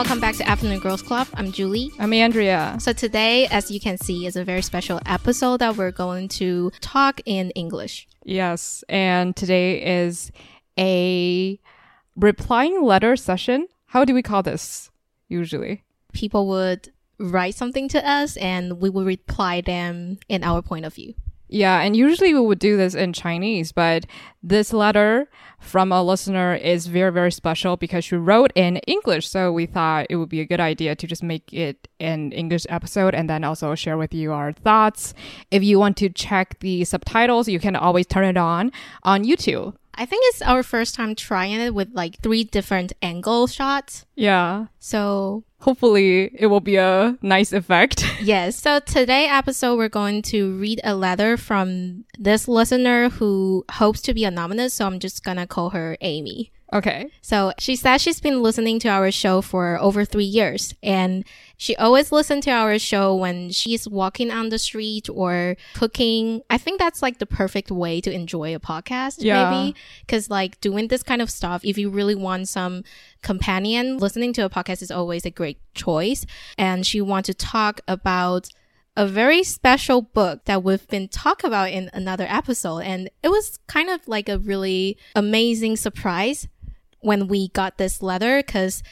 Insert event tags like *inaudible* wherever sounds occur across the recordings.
welcome back to Afternoon Girls Club. I'm Julie. I'm Andrea. So today, as you can see, is a very special episode that we're going to talk in English. Yes, and today is a replying letter session. How do we call this usually? People would write something to us and we will reply them in our point of view. Yeah, and usually we would do this in Chinese, but this letter from a listener is very, very special because she wrote in English. So we thought it would be a good idea to just make it an English episode and then also share with you our thoughts. If you want to check the subtitles, you can always turn it on on YouTube. I think it's our first time trying it with like three different angle shots. Yeah. So hopefully it will be a nice effect. *laughs* yes. So today episode we're going to read a letter from this listener who hopes to be anonymous, so I'm just gonna call her Amy. Okay. So she says she's been listening to our show for over three years and she always listens to our show when she's walking on the street or cooking. I think that's like the perfect way to enjoy a podcast, yeah. maybe. Cause like doing this kind of stuff, if you really want some companion, listening to a podcast is always a great choice. And she wants to talk about a very special book that we've been talking about in another episode. And it was kind of like a really amazing surprise when we got this letter because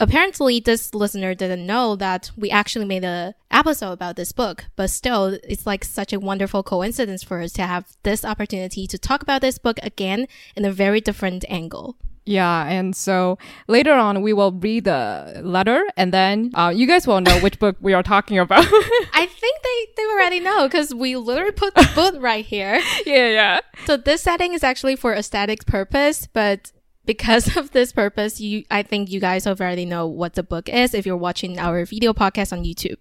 apparently this listener didn't know that we actually made an episode about this book but still it's like such a wonderful coincidence for us to have this opportunity to talk about this book again in a very different angle yeah, and so later on we will read the letter, and then uh, you guys will know which book we are talking about. *laughs* I think they they already know because we literally put the *laughs* book right here. Yeah, yeah. So this setting is actually for aesthetic purpose, but because of this purpose, you I think you guys have already know what the book is if you're watching our video podcast on YouTube.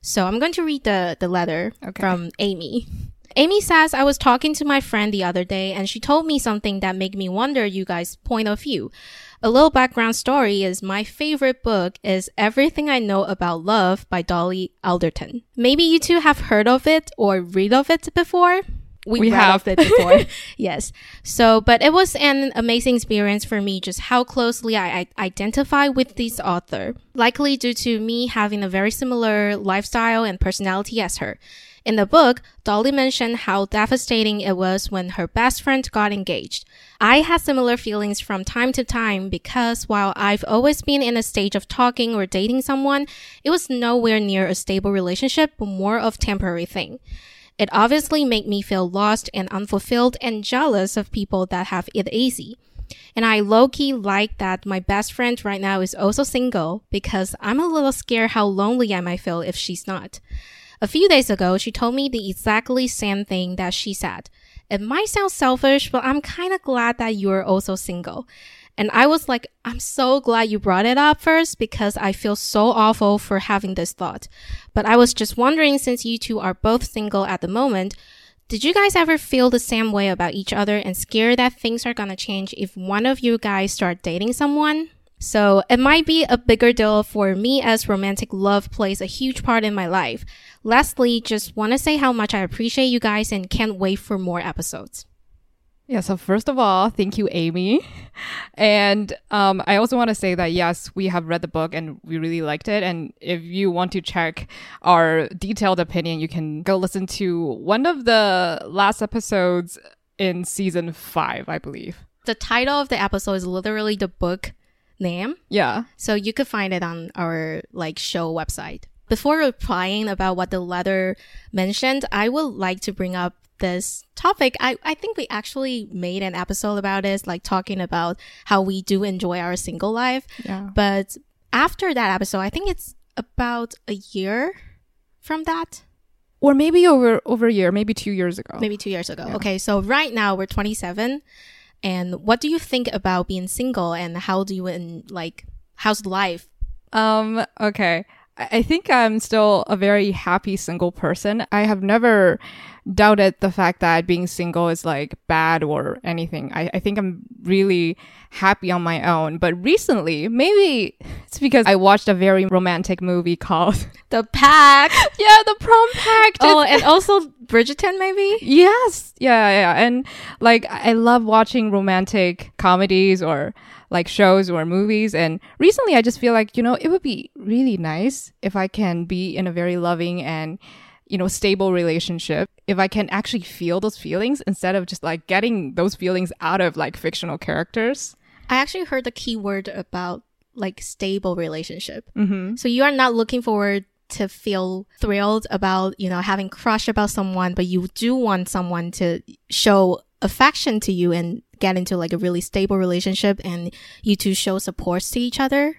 So I'm going to read the the letter okay. from Amy. Amy says I was talking to my friend the other day and she told me something that made me wonder you guys' point of view. A little background story is my favorite book is Everything I Know About Love by Dolly Alderton. Maybe you two have heard of it or read of it before we, we have it before. *laughs* yes. So, but it was an amazing experience for me just how closely I, I identify with this author. Likely due to me having a very similar lifestyle and personality as her. In the book, Dolly mentioned how devastating it was when her best friend got engaged. I had similar feelings from time to time because while I've always been in a stage of talking or dating someone, it was nowhere near a stable relationship, but more of temporary thing. It obviously made me feel lost and unfulfilled and jealous of people that have it easy. And I low key like that my best friend right now is also single because I'm a little scared how lonely I might feel if she's not. A few days ago, she told me the exactly same thing that she said. It might sound selfish, but I'm kind of glad that you're also single. And I was like, I'm so glad you brought it up first because I feel so awful for having this thought. But I was just wondering since you two are both single at the moment, did you guys ever feel the same way about each other and scared that things are gonna change if one of you guys start dating someone? So it might be a bigger deal for me as romantic love plays a huge part in my life. Lastly, just want to say how much I appreciate you guys and can't wait for more episodes. Yeah, so first of all, thank you, Amy. And um, I also want to say that yes, we have read the book and we really liked it. And if you want to check our detailed opinion, you can go listen to one of the last episodes in season five, I believe. The title of the episode is literally the book name. Yeah. So you could find it on our like show website. Before replying about what the letter mentioned, I would like to bring up this topic, I, I think we actually made an episode about this, like talking about how we do enjoy our single life. Yeah. But after that episode, I think it's about a year from that. Or maybe over over a year, maybe two years ago. Maybe two years ago. Yeah. Okay, so right now we're 27. And what do you think about being single and how do you in like how's life? Um, okay. I think I'm still a very happy single person. I have never doubted the fact that being single is like bad or anything. I, I think I'm really happy on my own. But recently, maybe it's because I watched a very romantic movie called *laughs* The Pact. *laughs* Yeah, the prom pact. oh, and also Bridgerton, maybe? Yes. Yeah, yeah. And like I love watching romantic comedies or like shows or movies. And recently I just feel like, you know, it would be really nice if I can be in a very loving and you know, stable relationship, if I can actually feel those feelings instead of just like getting those feelings out of like fictional characters. I actually heard the key word about like stable relationship. Mm-hmm. So you are not looking forward to feel thrilled about, you know, having crush about someone, but you do want someone to show affection to you and get into like a really stable relationship and you two show support to each other.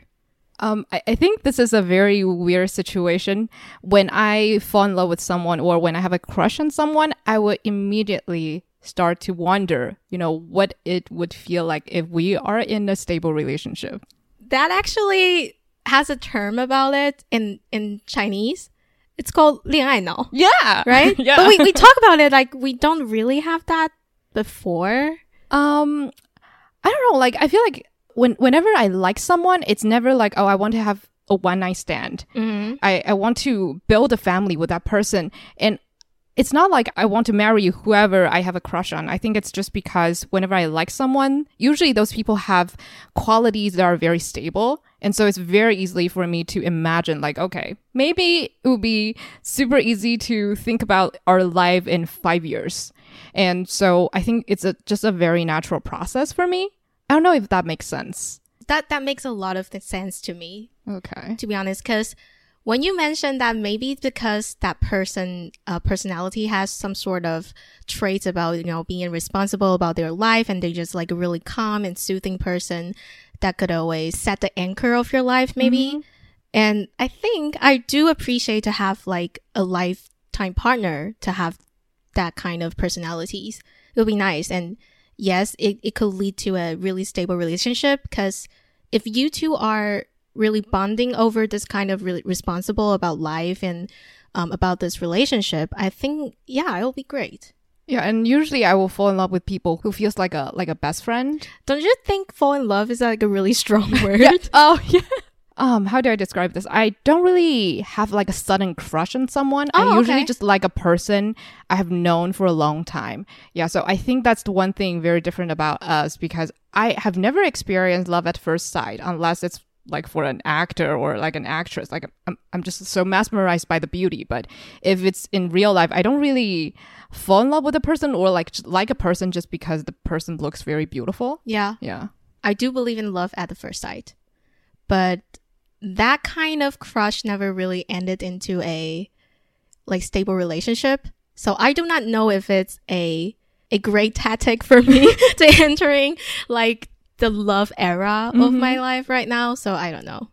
Um, I, I think this is a very weird situation. When I fall in love with someone or when I have a crush on someone, I would immediately start to wonder, you know, what it would feel like if we are in a stable relationship. That actually has a term about it in, in Chinese. It's called 恋爱脑. Yeah. Right? yeah. *laughs* But we, we talk about it like we don't really have that before. um, I don't know. Like, I feel like when whenever I like someone, it's never like, oh, I want to have a one night stand. Mm-hmm. I, I want to build a family with that person. And it's not like I want to marry whoever I have a crush on. I think it's just because whenever I like someone, usually those people have qualities that are very stable. And so it's very easily for me to imagine, like, okay, maybe it would be super easy to think about our life in five years. And so I think it's a, just a very natural process for me. I don't know if that makes sense. That that makes a lot of sense to me. Okay. To be honest, because when you mentioned that maybe because that person uh, personality has some sort of traits about you know being responsible about their life and they're just like a really calm and soothing person that could always set the anchor of your life maybe mm-hmm. and i think i do appreciate to have like a lifetime partner to have that kind of personalities it would be nice and yes, it, it could lead to a really stable relationship because if you two are really bonding over this kind of really responsible about life and um, about this relationship, I think, yeah, it'll be great. Yeah, and usually I will fall in love with people who feels like a like a best friend. Don't you think fall in love is like a really strong *laughs* word? yeah. Oh *laughs* yeah um how do i describe this? I don't really have like a sudden crush on someone. Oh, i usually okay. just like a person i have known for a long time. Yeah so i think that's the one thing very different about us because i have never experienced love at first sight unless it's like for an actor or like an actress. Like I'm, I'm just so mesmerized by the beauty but if it's in real life i don't really fall in love with a person or like like a person just because the person looks very beautiful. Yeah. Yeah. I do believe in love at the first sight but that kind of crush never really ended into a like stable relationship. So I do not know if it's a a great tactic for me *laughs* *laughs* to entering like the love era mm-hmm. of my life right now. So I don't know.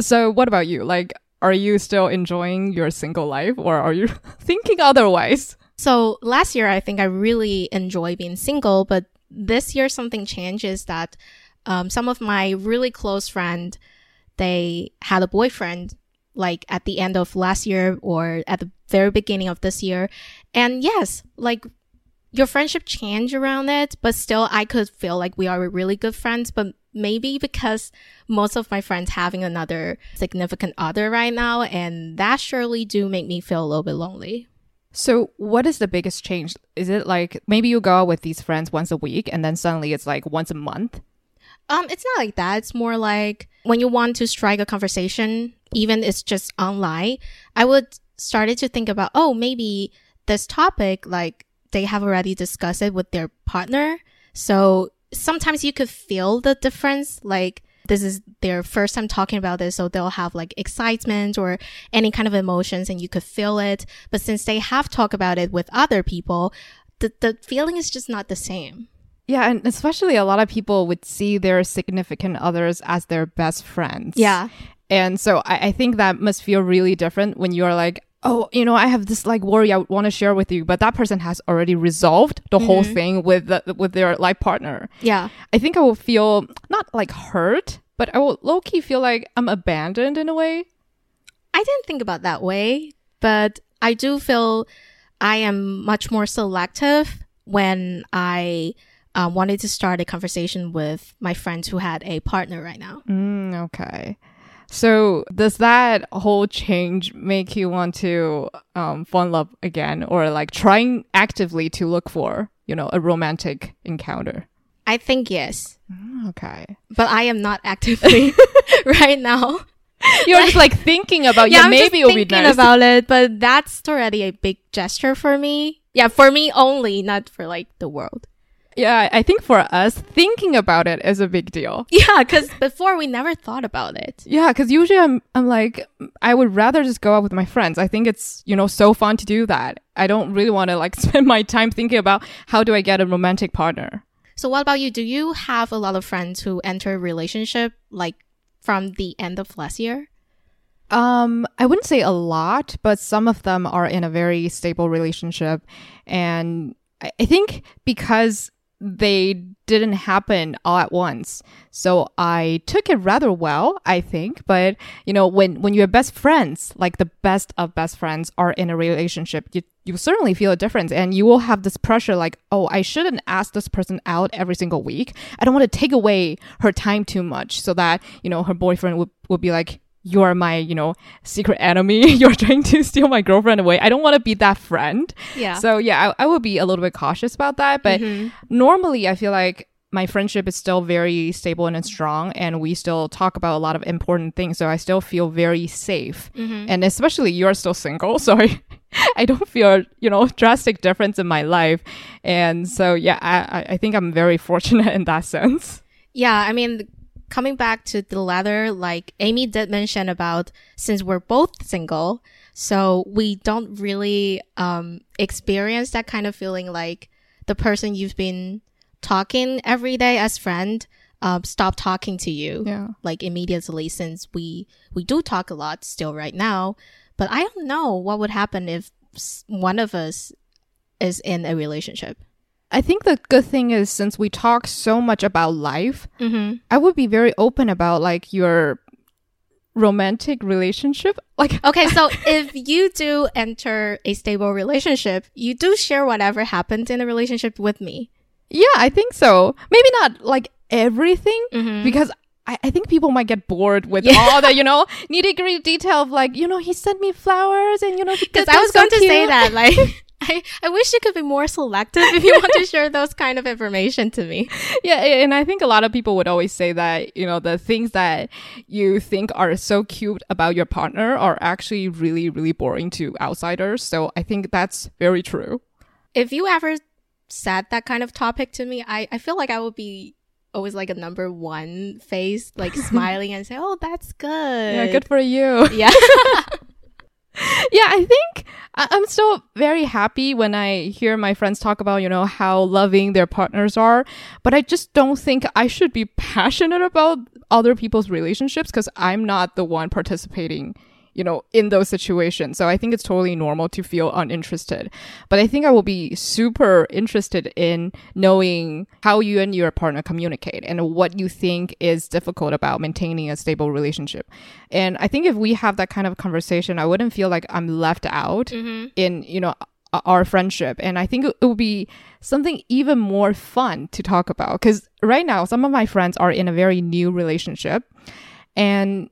So what about you? Like are you still enjoying your single life or are you *laughs* thinking otherwise? So last year I think I really enjoyed being single, but this year something changes that um, some of my really close friend they had a boyfriend like at the end of last year or at the very beginning of this year. And yes, like your friendship changed around it, but still I could feel like we are really good friends, but maybe because most of my friends having another significant other right now and that surely do make me feel a little bit lonely. So, what is the biggest change? Is it like maybe you go out with these friends once a week and then suddenly it's like once a month? Um, it's not like that. It's more like when you want to strike a conversation, even it's just online, I would started to think about, oh, maybe this topic, like they have already discussed it with their partner. So sometimes you could feel the difference, like this is their first time talking about this, so they'll have like excitement or any kind of emotions and you could feel it. But since they have talked about it with other people, the, the feeling is just not the same. Yeah, and especially a lot of people would see their significant others as their best friends. Yeah. And so I, I think that must feel really different when you're like, oh, you know, I have this like worry I want to share with you, but that person has already resolved the mm-hmm. whole thing with the, with their life partner. Yeah. I think I will feel not like hurt, but I will low key feel like I'm abandoned in a way. I didn't think about that way, but I do feel I am much more selective when I uh, wanted to start a conversation with my friends who had a partner right now. Mm, okay. So does that whole change make you want to um, fall in love again, or like trying actively to look for, you know, a romantic encounter? I think yes, Mm, Okay. but I am not actively *laughs* *laughs* right now. You're just like thinking about, yeah, I'm maybe it'll be nice. about it, but that's already a big gesture for me. Yeah, for me only, not for like the world. Yeah, I think for us, thinking about it is a big deal. *laughs* Yeah, because before we never thought about it. Yeah, because usually I'm, I'm like, I would rather just go out with my friends. I think it's, you know, so fun to do that. I don't really want to like *laughs* spend my time thinking about how do I get a romantic partner. So what about you? Do you have a lot of friends who enter a relationship like from the end of last year? Um, I wouldn't say a lot, but some of them are in a very stable relationship. And I, I think because they didn't happen all at once. So I took it rather well, I think. But, you know, when, when your best friends, like the best of best friends are in a relationship, you, you certainly feel a difference and you will have this pressure like, oh, I shouldn't ask this person out every single week. I don't want to take away her time too much so that, you know, her boyfriend would, would be like, you're my, you know, secret enemy. *laughs* You're trying to steal my girlfriend away. I don't want to be that friend. Yeah. So yeah, I, I would be a little bit cautious about that. But mm-hmm. normally I feel like my friendship is still very stable and it's strong and we still talk about a lot of important things. So I still feel very safe. Mm-hmm. And especially you're still single. *laughs* So I, I don't feel, you know, drastic difference in my life. And so yeah, I, I- I think I'm very fortunate *laughs* in that sense. Yeah, I mean, coming back to the latter, like Amy did mention about since we're both single, so we don't really um, experience that kind of feeling like the person you've been talking every day as friend um, stop talking to you Yeah. like immediately since we we do talk a lot still right now but i don't know what would happen if one of us is in a relationship I think the good thing is since we talk so much about life, mm-hmm. I would be very open about like your romantic relationship. *laughs* Like, Okay, so *laughs* if you do enter a stable relationship, you do share whatever happens in the relationship with me. yeah, I think so. Maybe not like everything Mhm. because I, I think people might get bored with Yeah. all the, you know, *laughs* nitty gritty detail of like, you know, he sent me flowers and, you know, Because I was going to say that, like, *laughs* I, I wish you could be more selective if you want to share those kind of information to me. *laughs* Yeah, and I think a lot of people would always say that, you know, the things that you think are so cute about your partner are actually really, really boring to outsiders. So I think that's very true. If you ever said that kind of topic to me, I, I feel like I would be always like a number one face, like *laughs* smiling and say, oh, that's good. Yeah, good for you. Yeah. Yeah, I think I'm still very happy when I hear my friends talk about, you know, how loving their partners are. But I just don't think I should be *laughs* passionate about other people's relationships because I'm not the one participating, you know, in those situations. So I think it's totally normal to feel uninterested. But I think I will be super interested in knowing how you and your partner communicate and what you think is difficult about maintaining a stable relationship. And I think if we have that kind of conversation, I wouldn't feel like I'm left out mm-hmm. in, you know, our friendship. And I think it it would be something even more fun to talk about. Because right now, some of my friends are in a very new relationship. And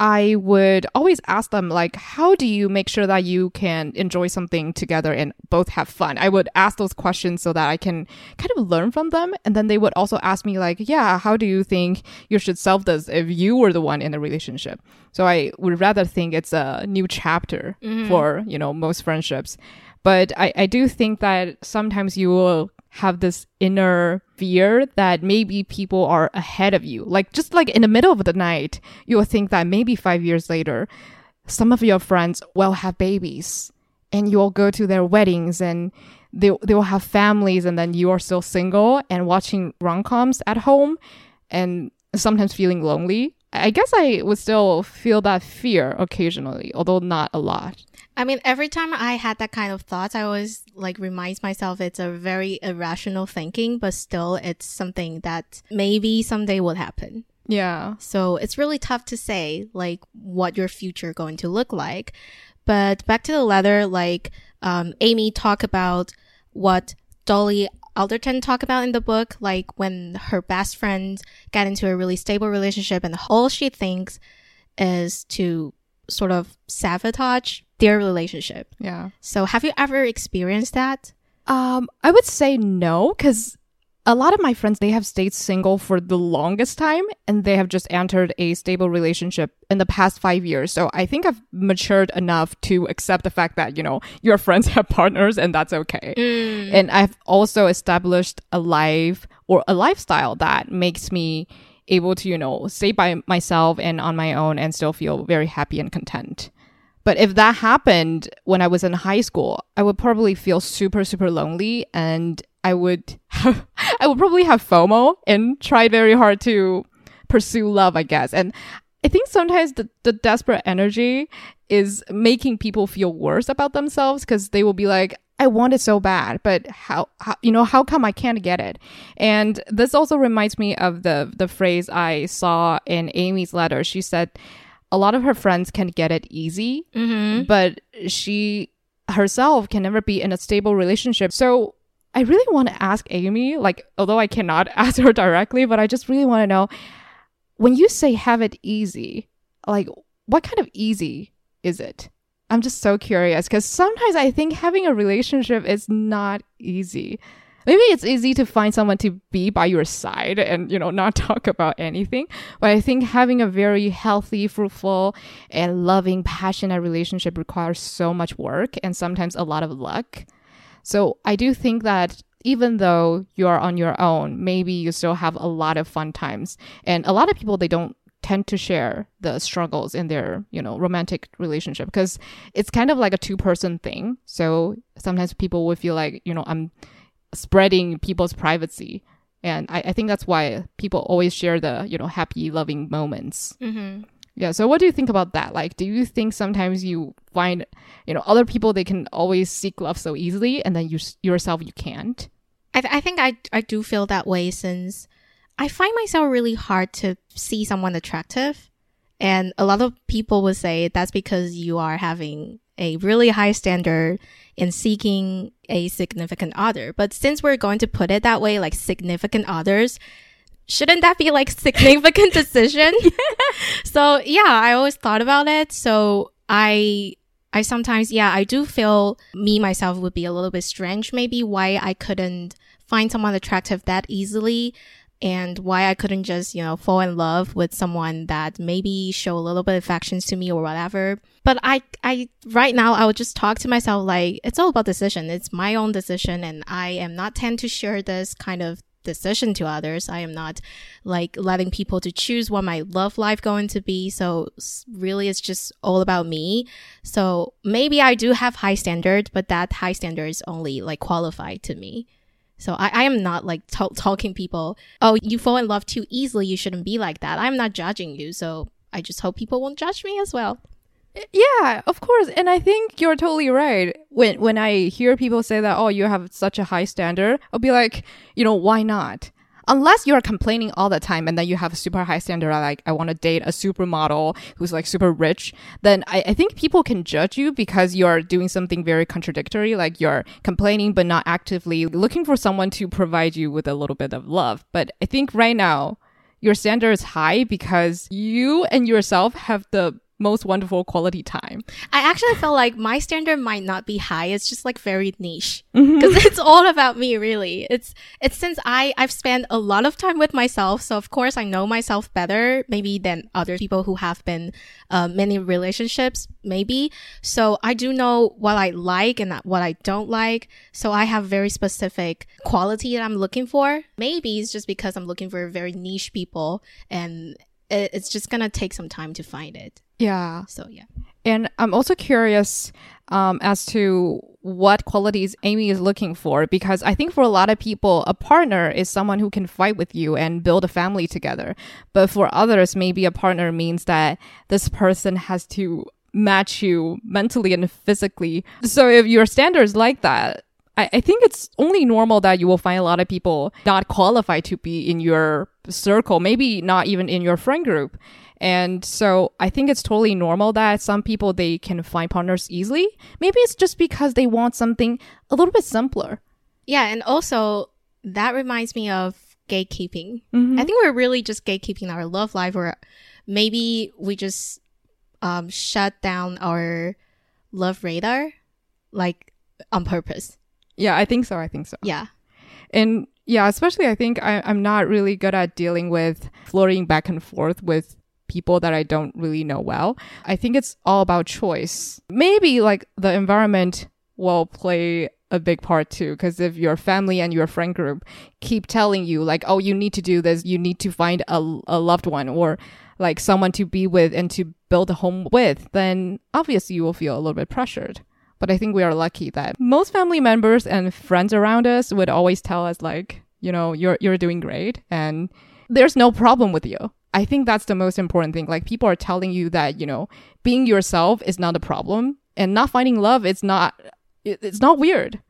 I would always ask them, like, how do you make sure that you can enjoy something together and both have fun? I would ask those questions so that I can kind of learn from them. And then they would also ask me, like, yeah, how do you think you should solve this if you were the one in the relationship? So I would rather think it's a new chapter mm-hmm. for, you know, most friendships. But I, I do think that sometimes you will have this inner fear that maybe people are ahead of you. Like just like in the middle of the night, you will think that maybe five years later, some of your friends will have babies and you'll go to their weddings and they, they will have families and then you are still single and watching rom-coms at home and sometimes feeling lonely. I guess I would still feel that fear occasionally, although not a lot. I mean, every time I had that kind of thoughts, I always like reminds myself it's a very irrational thinking, but still it's something that maybe someday will happen. Yeah. So it's really tough to say like what your future going to look like. But back to the letter, like um, Amy talked about what Dolly Alderton talked about in the book, like when her best friend got into a really stable relationship and all she thinks is to sort of sabotage their relationship. Yeah. So have you ever experienced that? Um, I would say no, because a lot of my friends they have stayed single for the longest time and they have just entered a stable relationship in the past five years so i think i've matured enough to accept the fact that you know your friends *laughs* have partners and that's okay Mm. and i've also established a life or a lifestyle that makes me able to you know stay by myself and on my own and still feel very happy and content but if that happened when I was in high school, I would probably feel super, super lonely and I would have, *laughs* I would probably have FOMO and try very hard to pursue love, I guess. And I think sometimes the, the desperate energy is making people feel worse about themselves because they will be like, I want it so bad, but how, how, you know, how come I can't get it? And this also reminds me of the, the phrase I saw in Amy's letter. She said, a lot of her friends can get it easy, Mm-hmm. but she herself can never be in a stable relationship. So I really want to ask Amy, like, although I cannot *laughs* ask her directly, but I just really want to know when you say have it easy, like, what kind of easy is it? I'm just so curious because sometimes I think having a relationship is not easy. Maybe it's easy to find someone to be by your side and, you know, not *laughs* talk about anything. But I think having a very healthy, fruitful, and loving, passionate relationship requires so much work and sometimes a lot of luck. So I do think that even though you're on your own, maybe you still have a lot of fun times. And a lot of people, they don't tend to share the struggles in their, you know, romantic relationship because it's kind of like a two person thing. So sometimes people would feel like, you know, I'm spreading people's privacy. And I, I think that's why people always share the, you know, happy, loving moments. Mm-hmm. Yeah. So what do you think about that? Like, do you think sometimes you find, you know, other people, they can always seek love so easily and then you yourself, you can't? I, th- I think I, I do feel that way since I find myself really hard to see someone attractive. And a lot of people would say that's because you are having a really high standard in seeking a significant other. But since we're going to put it that way, like significant others, shouldn't that be like significant *laughs* decision? So yeah, I always thought about it. So I I sometimes, yeah, I do feel me myself would be a little bit strange, maybe why I couldn't find someone attractive that easily and why I couldn't just, you know, fall in love with someone that maybe show a little bit of affections to me or whatever. But I, I, right now, I would just talk to myself like, it's all about decision. It's my own decision and I am not tend to share this kind of decision to others. I am not like letting people to choose what my love life going to be. So really it's just all about me. So maybe I do have high standard, but that high standard is only like qualified to me. So I, I am not like t- talking people, oh, you fall in love too easily. You shouldn't be like that. I'm not judging you. So I just hope people won't judge me as well. Yeah, of course. And I think you're totally right. When when I hear people say that, oh, you have such a high standard, I'll be like, you know, why not? Unless you're complaining all the time and then you have a super high standard, like I want to date a supermodel who's like super rich, then I, I think people can judge you because you're doing something very contradictory, like you're complaining but not actively looking for someone to provide you with a little bit of love. But I think right now your standard is high because you and yourself have the most wonderful quality time. I actually felt like my standard might not be high. It's just like very niche because *laughs* it's all about me, really. It's it's since I I've spent a lot of time with myself, so of course I know myself better, maybe than other people who have been uh, many relationships, maybe. So I do know what I like and what I don't like. So I have very specific quality that I'm looking for. Maybe it's just because I'm looking for very niche people, and it's just gonna take some time to find it. Yeah. So yeah. And I'm also curious um, as to what qualities Amy is looking for because I think for a lot of people, a partner is someone who can fight with you and build a family together. But for others, maybe a partner means that this person has to match you mentally and physically. So if your standards like that, I, I think it's only normal that you will find a lot of people not qualified to be in your circle, maybe not even in your friend group. And so I think it's totally normal that some people they can find partners easily. Maybe it's just because they want something a little bit simpler. Yeah, and also that reminds me of gatekeeping. I think we're really just gatekeeping our love life, or maybe we just um, shut down our love radar, like on purpose. Yeah, I think so. I think so. Yeah. And yeah, especially I think I, I'm not really good at dealing with flirting back and forth with people that I don't really know well. I think it's all about choice. Maybe like the environment will play a big part too. Because if your family and your friend group keep telling you like, oh, you need to do this, you need to find a, a loved one or like someone to be with and to build a home with, then obviously you will feel a little bit pressured. But I think we are lucky that most family members and friends around us would always tell us like, you know, you're you're doing great and there's no problem with you. I think that's the most important thing. Like people are telling you that, you know, being yourself is not a problem and not finding love it's not it, it's not weird.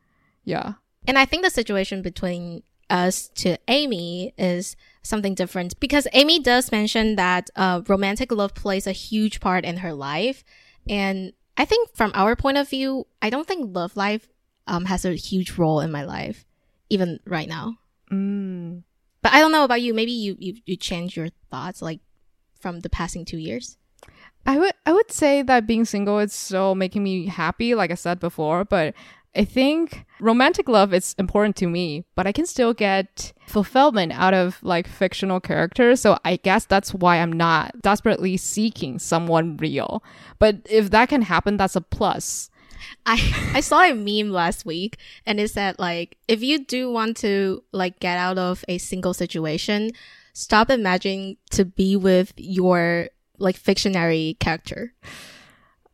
Yeah. And I think the situation between us to Amy is something different because Amy does mention that uh, romantic love plays a huge part in her life. And I think from our point of view, I don't think love life um, has a huge role in my life, even right now. Mm. But I don't know about you. Maybe you, you, you change your thoughts like from the passing two years. I would I would say that being single is so making me happy, like I said before, but I think romantic love is important to me, but I can still get fulfillment out of like fictional characters. So I guess that's why I'm not desperately seeking someone real. But if that can happen, that's a plus. I *laughs* I saw a meme last week and it said like if you do want to like get out of a single situation, stop imagining to be with your like fictionary character.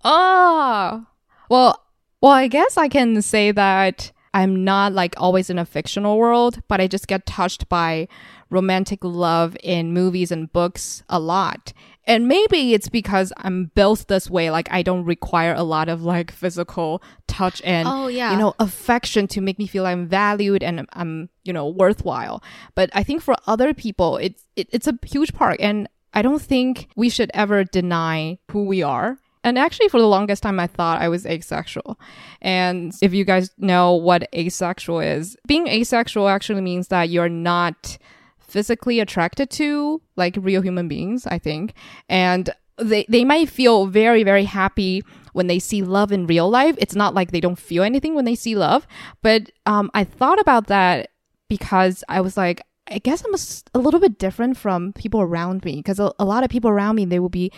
Oh, well, well, I guess I can say that I'm not like always in a fictional world, but I just get touched by romantic love in movies and books a lot. And maybe it's because I'm built this way. Like I don't require a lot of like physical touch and, Oh, yeah. you know, affection to make me feel I'm valued and I'm, you know, worthwhile. But I think for other people, it's, it, it's a huge part. And I don't think we should ever deny who we are. And actually, for the longest time, I thought I was asexual. And if you guys know what asexual is, being asexual actually means that you're not physically attracted to like real human beings, I think. And they, they might feel very, very happy when they see love in real life. It's not like they don't feel anything when they see love. But um, I thought about that because I was like, I guess I'm a little bit different from people around me because a, a lot of people around me, they will be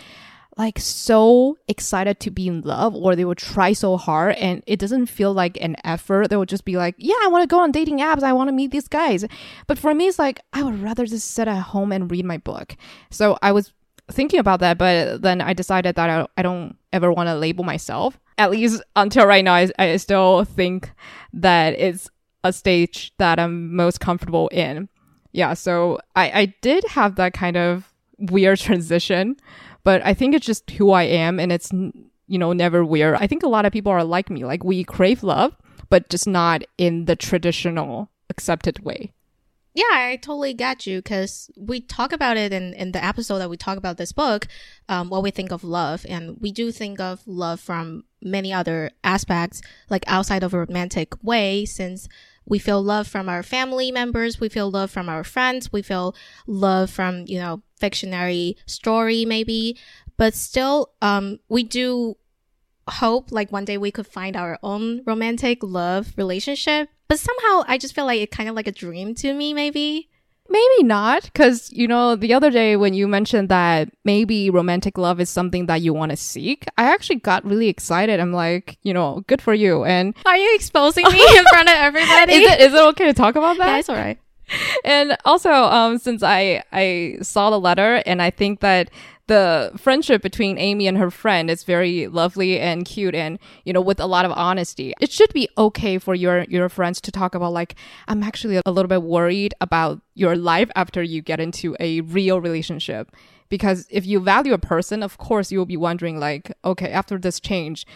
like so excited to be in love or they will try so hard and it doesn't feel like an effort. They will just be like, yeah, I want to go on dating apps. I want to meet these guys. But for me, it's like, I would rather just sit at home and read my book. So I was thinking about that, but then I decided that I, I don't ever want to label myself. At least until right now, I, I still think that it's a stage that I'm most comfortable in. Yeah, so I, I did have that kind of weird *laughs* transition, but I think it's just who I am and it's, you know, never weird. I think a lot of people are like me. Like we crave love, but just not in the traditional accepted way. Yeah, I totally get you because we talk about it in, in the episode that we talk about this book, um, what we think of love. And we do think of love from many other aspects, like outside of a romantic way, since we feel love from our family members, we feel love from our friends, we feel love from, you know, fictionary story maybe. But still, um, we do hope like one day we could find our own romantic love relationship. But somehow I just feel like it kind of like a dream to me, maybe. Maybe not, because, you know, the other day when you mentioned that maybe romantic love is something that you want to seek, I actually got really excited. I'm like, you know, good for you. And Are you exposing *laughs* me in front of everybody? is it, is it okay to talk about that? yeah, it's all right. *laughs* and also um since i i saw the letter and i think that the friendship between amy and her friend is very lovely and cute and you know with a lot of honesty it should be okay for your your friends to talk about like i'm actually a little bit worried about your life after you get into a real relationship because if you value a person of course you'll be wondering like okay after this change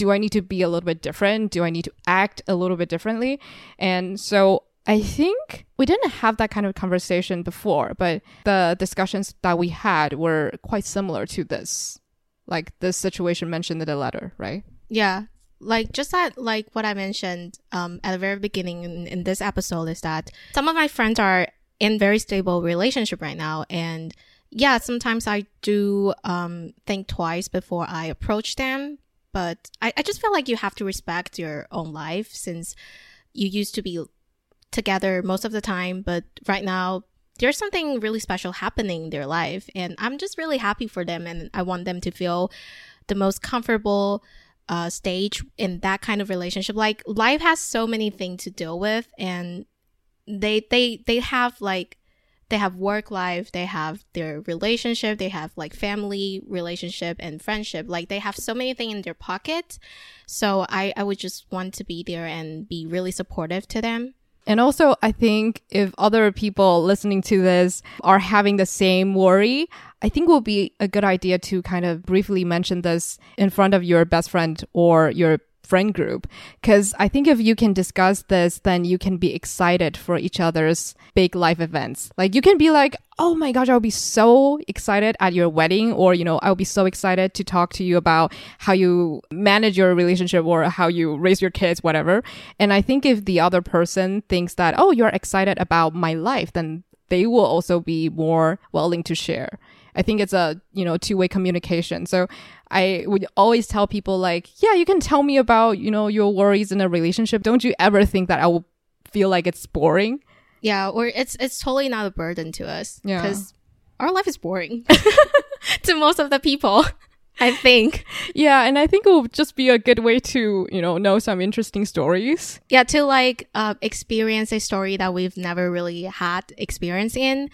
do I need to be a little bit different? Do I need to act a little bit differently? And so I think we didn't have that kind of conversation before, but the discussions that we had were quite similar to this. Like this situation mentioned in the letter, right? Yeah. Like just that, like what I mentioned um, at the very beginning in, in this episode is that some of my friends are in very stable relationship right now, and yeah, sometimes I do um, think twice before I approach them. But I, I just feel like you have to respect your own life since you used to be together most of the time, but right now there's something really special happening in their life. And I'm just really happy for them. And I want them to feel the most comfortable uh, stage in that kind of relationship. Like life has so many things to deal with and they, they, they have like, they have work life, they have their relationship, they have like family relationship and friendship. Like they have so many things in their pocket. So I, I would just want to be there and be really supportive to them. And also, I think if other people listening to this are having the same worry, I think it would be a good idea to kind of briefly mention this in front of your best friend or your friend group. Cause I think if you can discuss this, then you can be excited for each other's big life events. Like you can be like, Oh my gosh, I'll be so excited at your wedding. Or, you know, I'll be so excited to talk to you about how you manage your relationship or how you raise your kids, whatever. And I think if the other person thinks that, Oh, you're excited about my life, then they will also be more willing to share. I think it's a, you know, two way communication. So I would always tell people like, yeah, you can tell me about, you know, your worries in a relationship. Don't you ever think that I will feel like it's boring? Yeah, or it's it's totally not a burden to us. Yeah. Because our life is boring *laughs* to most of the people. I think. Yeah, and I think it would just be a good way to, you know, know some interesting stories. Yeah, to like uh, experience a story that we've never really had experience in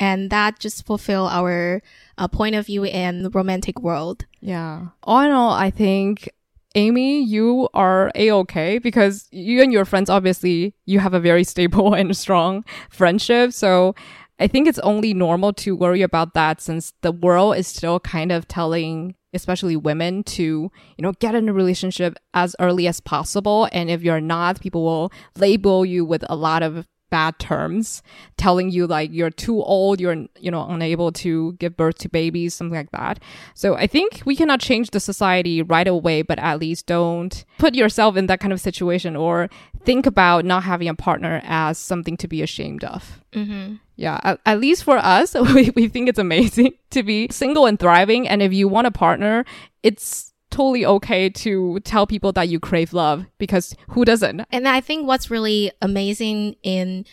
and that just fulfill our uh, point of view in the romantic world. Yeah. All in all, I think Amy, you are a-okay because you and your friends, obviously, you have a very *laughs* stable *laughs* and strong friendship. So I think it's only normal to worry about that since the world is still kind of telling, especially women to, you know, get in a relationship as early as possible. And if you're not, people will label you with a lot of bad terms, telling you like you're too old, you're, you know, unable to give birth to babies, something like that. So I think we cannot change the society right away, but at least don't put yourself in that kind of situation or think about not having a partner as something to be ashamed of. Mm-hmm. Yeah, at, at, least for us, *laughs* we, we think it's amazing *laughs* to be single and thriving. And if you want a partner, it's totally okay to tell people that you crave love because who doesn't? And I think what's really amazing in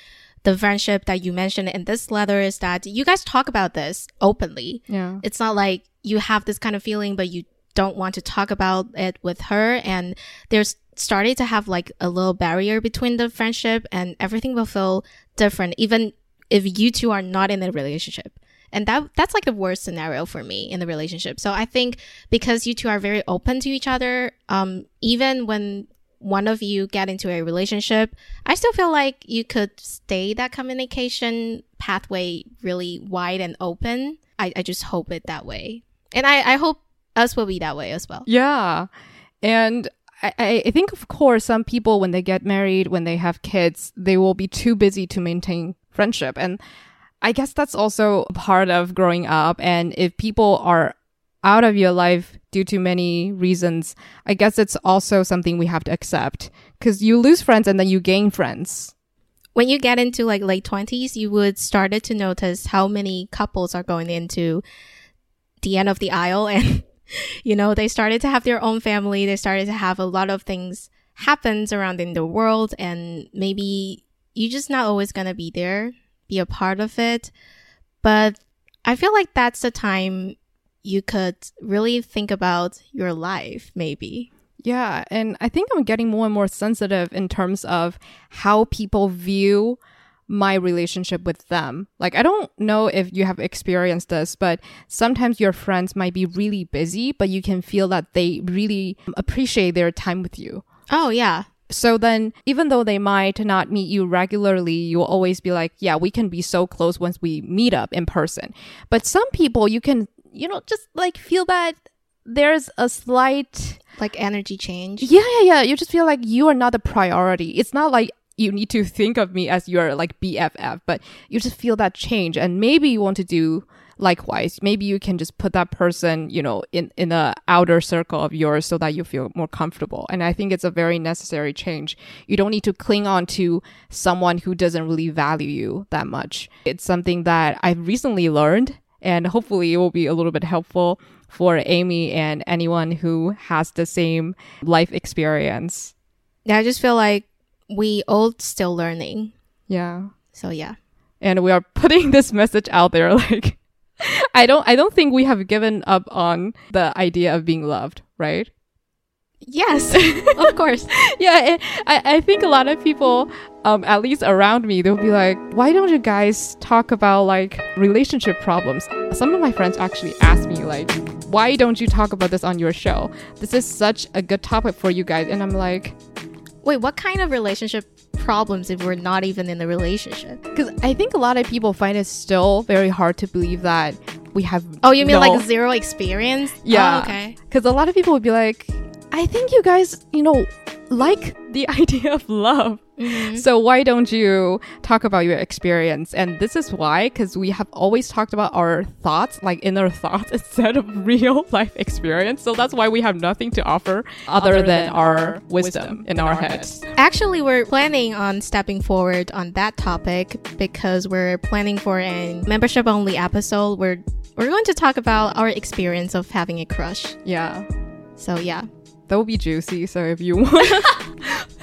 the friendship that you mentioned in this letter is that you guys talk about this openly. Yeah. It's not like you have this kind of feeling, but you don't want to talk about it with her. And there's started to have like a little barrier between the friendship and everything will feel different, even if you two are not in a relationship and that that's like the worst scenario for me in the relationship. So i think because you two are very open to each other um even when one of you get into a relationship i still feel like you could stay that communication pathway really wide and open. I, I just hope it that way. And I, I hope us will be that way as well. Yeah. And I, I think, of course, some people, when they get married, when they have kids, they will be too busy to maintain friendship. And I guess that's also part of growing up. And if people are out of your life due to many reasons, I guess it's also something we have to accept because you lose friends and then you gain friends. When you get into like late 20s, you would started to notice how many couples are going into the end of the aisle *laughs* and you know, they started to have their own family, they started to have a lot of things happens around in the world and maybe you're just not always going to be there be a part of it. But I feel like that's the time you could really think about your life, maybe. Yeah. And I think I'm getting more and more sensitive in terms of how people view my relationship with them. Like, I don't know if you have experienced this, but sometimes your friends might be really busy, but you can feel that they really appreciate their time with you. Oh, yeah. So then, even though they might not meet you regularly, you'll always be like, yeah, we can be so close once we meet up in person. But some people, you can, you know, just like feel that there's a slight like energy change. Yeah, yeah, yeah. You just feel like you are not a priority. It's not like you need to *laughs* think of me as your like BFF, but you just feel that change and maybe you want to do likewise. Maybe you can just put that person, you know, in, in the outer circle of yours so that you feel more comfortable. And I think it's a very necessary change. You don't need to cling on to someone who doesn't really value you that much. It's something that I've recently learned and hopefully it will be a little bit helpful for Amy and anyone who has the same life experience. Yeah, I just feel like we all still learning. Yeah. So yeah. And we are putting *laughs* this message out there like I don't I don't think we have given up on the idea of being loved, right? Yes, *laughs* of course. yeah, I, I think a lot of people, um, at least around me, they'll be like, why don't you guys talk about like relationship problems? Some of my friends actually ask me like, why don't you talk about this on your show? This is such a good topic for you guys. And I'm like, wait, what kind of relationship problems if we're not even in a relationship? Because I think a lot of people find it still very hard to believe that we have. Oh, you mean no, like zero experience? Oh, yeah. Oh, okay. Because a lot of people would be like, I think you guys, you know, like the *laughs* idea of love. Mm-hmm. So why don't you talk about your experience? And this is why, because we have always talked about our thoughts, like inner *laughs* thoughts, instead of real *laughs* life experience. So that's why we have nothing to offer other, other than, than, our wisdom, wisdom in, in our, our heads. heads. Actually, we're planning on stepping forward on that topic because we're planning for a membership only episode where we're going to talk about our experience of having a crush. Yeah. So yeah that will be juicy. So if you *laughs* want,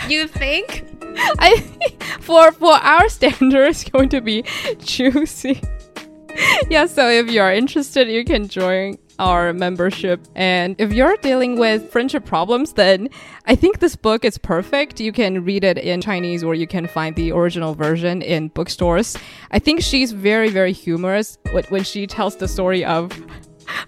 you think? I *laughs* for for our standard, it's going to be juicy. yeah. So if you are interested, you can join our membership. And if you're dealing with friendship problems, then I think this book is perfect. You can read it in Chinese or you can find the original version in bookstores. I think she's very, very humorous when she tells the story of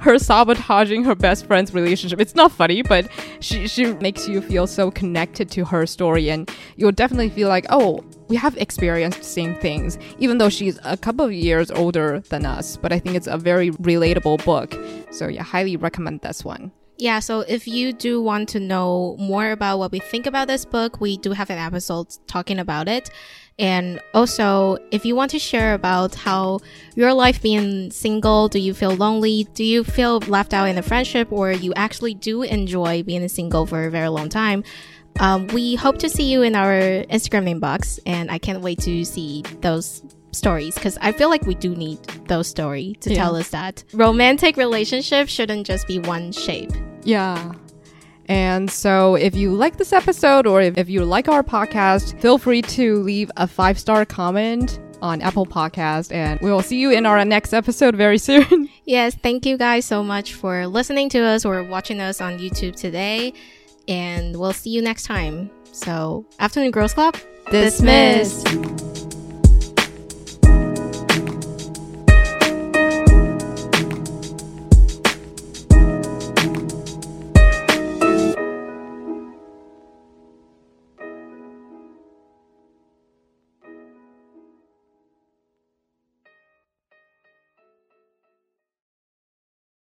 her sabotaging her best friend's relationship. It's not funny, but she, she makes you feel so connected to her story, and you'll definitely feel like, oh, we have experienced the same things, even though she's a couple of years older than us. But I think it's a very relatable book. So, yeah, highly recommend this one. Yeah, so if you do want to know more about what we think about this book, we do have an episode talking about it. And also, if you want to share about how your life being single, do you feel lonely? Do you feel left out in a friendship or you actually do enjoy being single for a very long time? Um, we hope to see you in our Instagram inbox and I can't wait to see those stories because I feel like we do need those stories to yeah. tell us that romantic relationships shouldn't just be one shape. Yeah. And so, if you like this episode or if, if you like our podcast, feel free to leave a five star comment on Apple Podcast, and we will see you in our next episode very *laughs* soon. yes, thank you guys so much for listening to us or watching us on YouTube today, and we'll see you next time. So, Afternoon Girls Club, dismissed. dismissed.